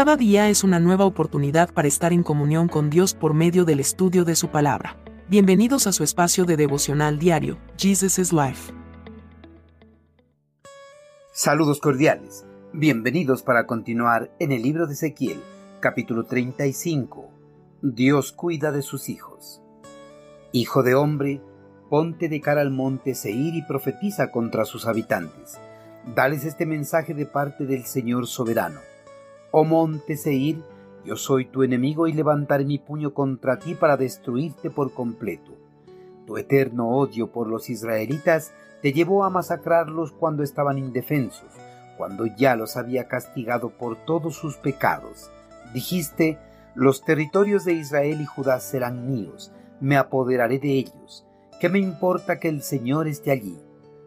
Cada día es una nueva oportunidad para estar en comunión con Dios por medio del estudio de su palabra. Bienvenidos a su espacio de devocional diario, Jesus is Life. Saludos cordiales. Bienvenidos para continuar en el libro de Ezequiel, capítulo 35. Dios cuida de sus hijos. Hijo de hombre, ponte de cara al monte Seir y profetiza contra sus habitantes. Dales este mensaje de parte del Señor soberano Oh monte Seir, yo soy tu enemigo y levantaré mi puño contra ti para destruirte por completo. Tu eterno odio por los israelitas te llevó a masacrarlos cuando estaban indefensos, cuando ya los había castigado por todos sus pecados. Dijiste, los territorios de Israel y Judá serán míos, me apoderaré de ellos. ¿Qué me importa que el Señor esté allí?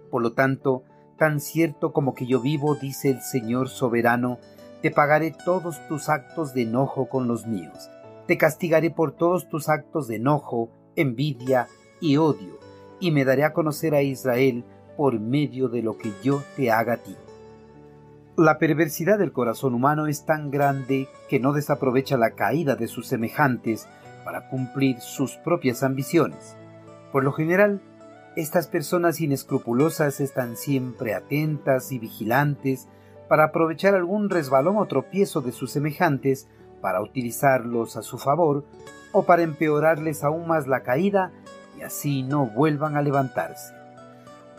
Por lo tanto, tan cierto como que yo vivo, dice el Señor soberano, te pagaré todos tus actos de enojo con los míos. Te castigaré por todos tus actos de enojo, envidia y odio, y me daré a conocer a Israel por medio de lo que yo te haga a ti. La perversidad del corazón humano es tan grande que no desaprovecha la caída de sus semejantes para cumplir sus propias ambiciones. Por lo general, estas personas inescrupulosas están siempre atentas y vigilantes para aprovechar algún resbalón o tropiezo de sus semejantes para utilizarlos a su favor o para empeorarles aún más la caída y así no vuelvan a levantarse.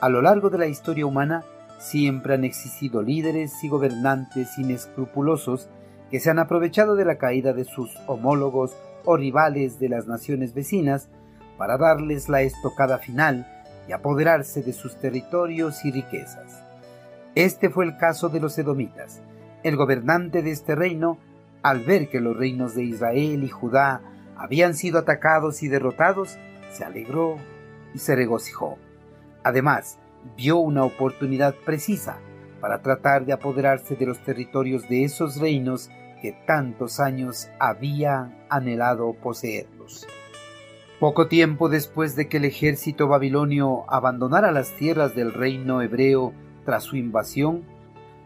A lo largo de la historia humana siempre han existido líderes y gobernantes inescrupulosos que se han aprovechado de la caída de sus homólogos o rivales de las naciones vecinas para darles la estocada final y apoderarse de sus territorios y riquezas. Este fue el caso de los edomitas. El gobernante de este reino, al ver que los reinos de Israel y Judá habían sido atacados y derrotados, se alegró y se regocijó. Además, vio una oportunidad precisa para tratar de apoderarse de los territorios de esos reinos que tantos años había anhelado poseerlos. Poco tiempo después de que el ejército babilonio abandonara las tierras del reino hebreo tras su invasión,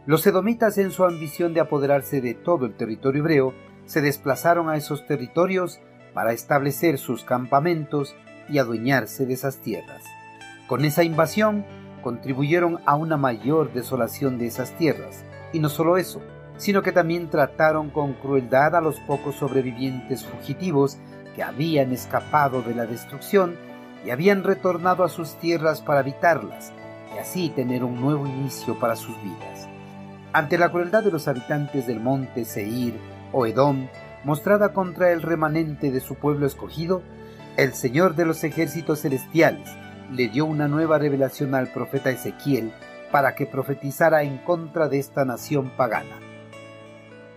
los edomitas en su ambición de apoderarse de todo el territorio hebreo se desplazaron a esos territorios para establecer sus campamentos y adueñarse de esas tierras. Con esa invasión contribuyeron a una mayor desolación de esas tierras, y no solo eso, sino que también trataron con crueldad a los pocos sobrevivientes fugitivos que habían escapado de la destrucción y habían retornado a sus tierras para habitarlas, así tener un nuevo inicio para sus vidas. Ante la crueldad de los habitantes del monte Seir o Edom, mostrada contra el remanente de su pueblo escogido, el Señor de los ejércitos celestiales le dio una nueva revelación al profeta Ezequiel para que profetizara en contra de esta nación pagana.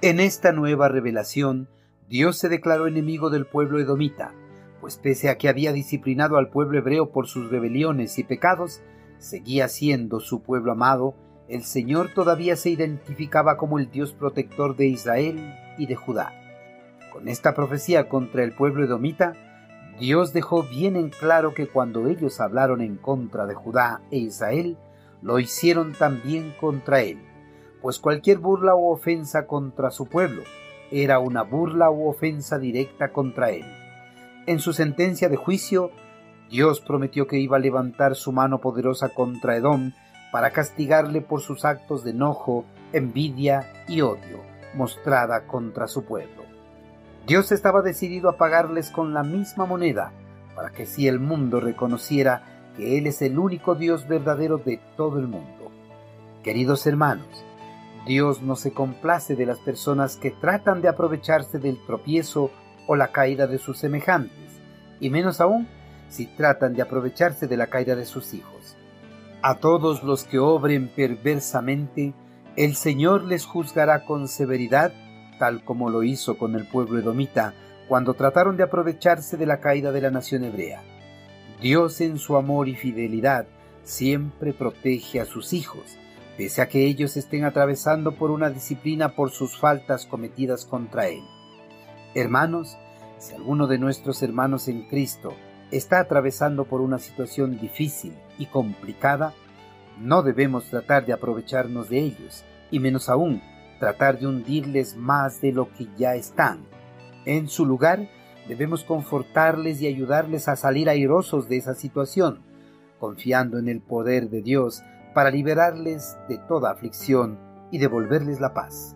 En esta nueva revelación, Dios se declaró enemigo del pueblo edomita, pues pese a que había disciplinado al pueblo hebreo por sus rebeliones y pecados, seguía siendo su pueblo amado, el Señor todavía se identificaba como el Dios protector de Israel y de Judá. Con esta profecía contra el pueblo edomita, Dios dejó bien en claro que cuando ellos hablaron en contra de Judá e Israel, lo hicieron también contra él, pues cualquier burla u ofensa contra su pueblo era una burla u ofensa directa contra él. En su sentencia de juicio, Dios prometió que iba a levantar su mano poderosa contra Edom para castigarle por sus actos de enojo, envidia y odio mostrada contra su pueblo. Dios estaba decidido a pagarles con la misma moneda, para que si el mundo reconociera que Él es el único Dios verdadero de todo el mundo. Queridos hermanos, Dios no se complace de las personas que tratan de aprovecharse del tropiezo o la caída de sus semejantes, y menos aún si tratan de aprovecharse de la caída de sus hijos. A todos los que obren perversamente, el Señor les juzgará con severidad, tal como lo hizo con el pueblo edomita cuando trataron de aprovecharse de la caída de la nación hebrea. Dios en su amor y fidelidad siempre protege a sus hijos, pese a que ellos estén atravesando por una disciplina por sus faltas cometidas contra Él. Hermanos, si alguno de nuestros hermanos en Cristo está atravesando por una situación difícil y complicada, no debemos tratar de aprovecharnos de ellos, y menos aún tratar de hundirles más de lo que ya están. En su lugar, debemos confortarles y ayudarles a salir airosos de esa situación, confiando en el poder de Dios para liberarles de toda aflicción y devolverles la paz.